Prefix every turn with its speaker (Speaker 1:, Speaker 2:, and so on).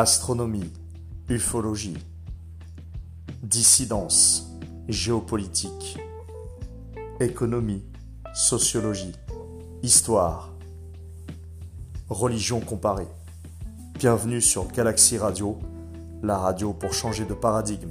Speaker 1: Astronomie, ufologie, dissidence, géopolitique, économie, sociologie, histoire, religion comparée. Bienvenue sur Galaxy Radio, la radio pour changer de paradigme.